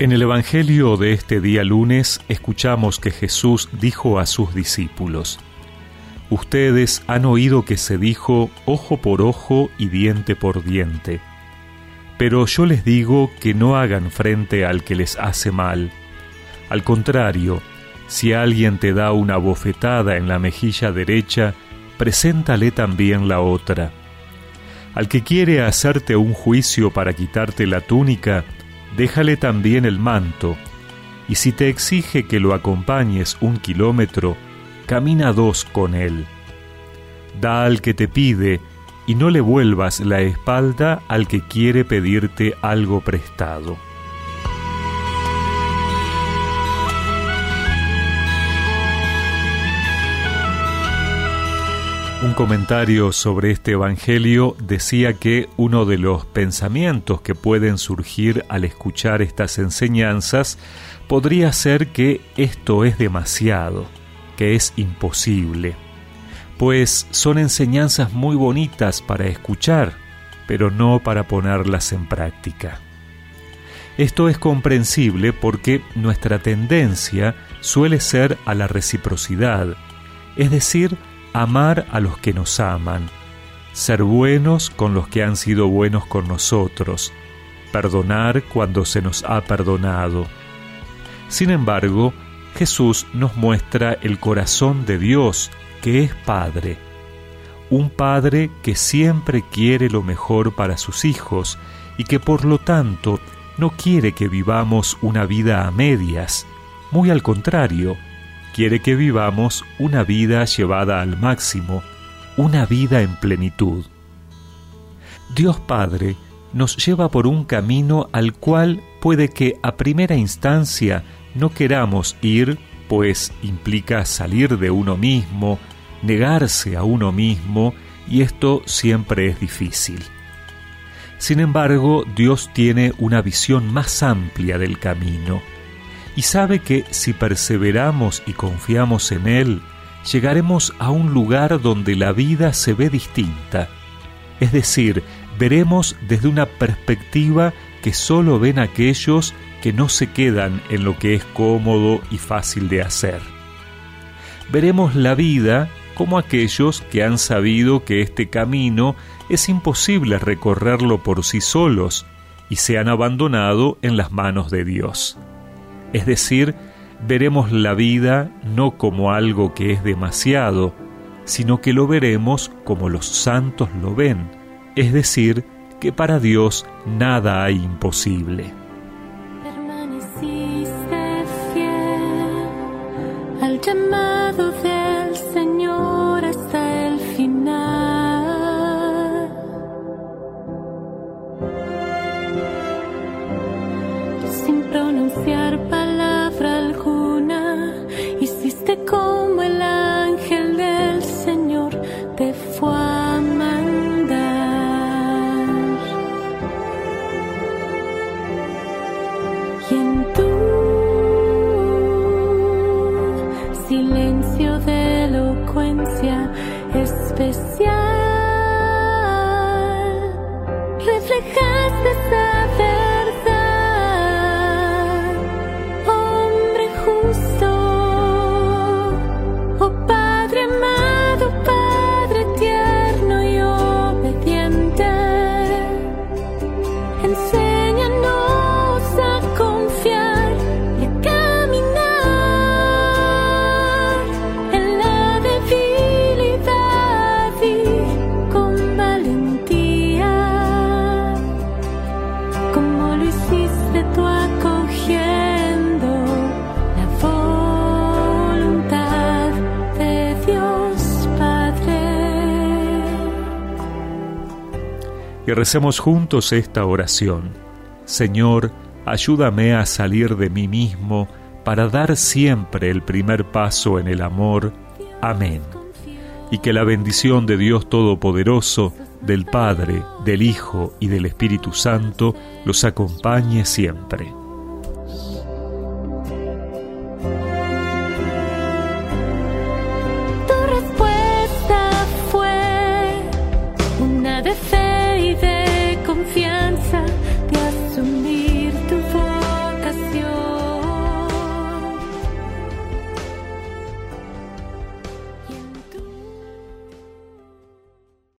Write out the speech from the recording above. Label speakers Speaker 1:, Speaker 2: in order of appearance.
Speaker 1: En el Evangelio de este día lunes escuchamos que Jesús dijo a sus discípulos, Ustedes han oído que se dijo ojo por ojo y diente por diente, pero yo les digo que no hagan frente al que les hace mal. Al contrario, si alguien te da una bofetada en la mejilla derecha, preséntale también la otra. Al que quiere hacerte un juicio para quitarte la túnica, déjale también el manto, y si te exige que lo acompañes un kilómetro, camina dos con él. Da al que te pide, y no le vuelvas la espalda al que quiere pedirte algo prestado. Un comentario sobre este Evangelio decía que uno de los pensamientos que pueden surgir al escuchar estas enseñanzas podría ser que esto es demasiado, que es imposible, pues son enseñanzas muy bonitas para escuchar, pero no para ponerlas en práctica. Esto es comprensible porque nuestra tendencia suele ser a la reciprocidad, es decir, amar a los que nos aman, ser buenos con los que han sido buenos con nosotros, perdonar cuando se nos ha perdonado. Sin embargo, Jesús nos muestra el corazón de Dios, que es Padre, un Padre que siempre quiere lo mejor para sus hijos y que por lo tanto no quiere que vivamos una vida a medias, muy al contrario, quiere que vivamos una vida llevada al máximo, una vida en plenitud. Dios Padre nos lleva por un camino al cual puede que a primera instancia no queramos ir, pues implica salir de uno mismo, negarse a uno mismo, y esto siempre es difícil. Sin embargo, Dios tiene una visión más amplia del camino, y sabe que si perseveramos y confiamos en Él, llegaremos a un lugar donde la vida se ve distinta. Es decir, veremos desde una perspectiva que solo ven aquellos que no se quedan en lo que es cómodo y fácil de hacer. Veremos la vida como aquellos que han sabido que este camino es imposible recorrerlo por sí solos y se han abandonado en las manos de Dios. Es decir, veremos la vida no como algo que es demasiado, sino que lo veremos como los santos lo ven, es decir, que para Dios nada hay imposible.
Speaker 2: al llamado del Señor hasta el final. Sin pronunciar palabra silencio de elocuencia especial. Reflejaste Y
Speaker 1: recemos juntos esta oración. Señor, ayúdame a salir de mí mismo para dar siempre el primer paso en el amor. Amén. Y que la bendición de Dios Todopoderoso, del Padre, del Hijo y del Espíritu Santo los acompañe siempre.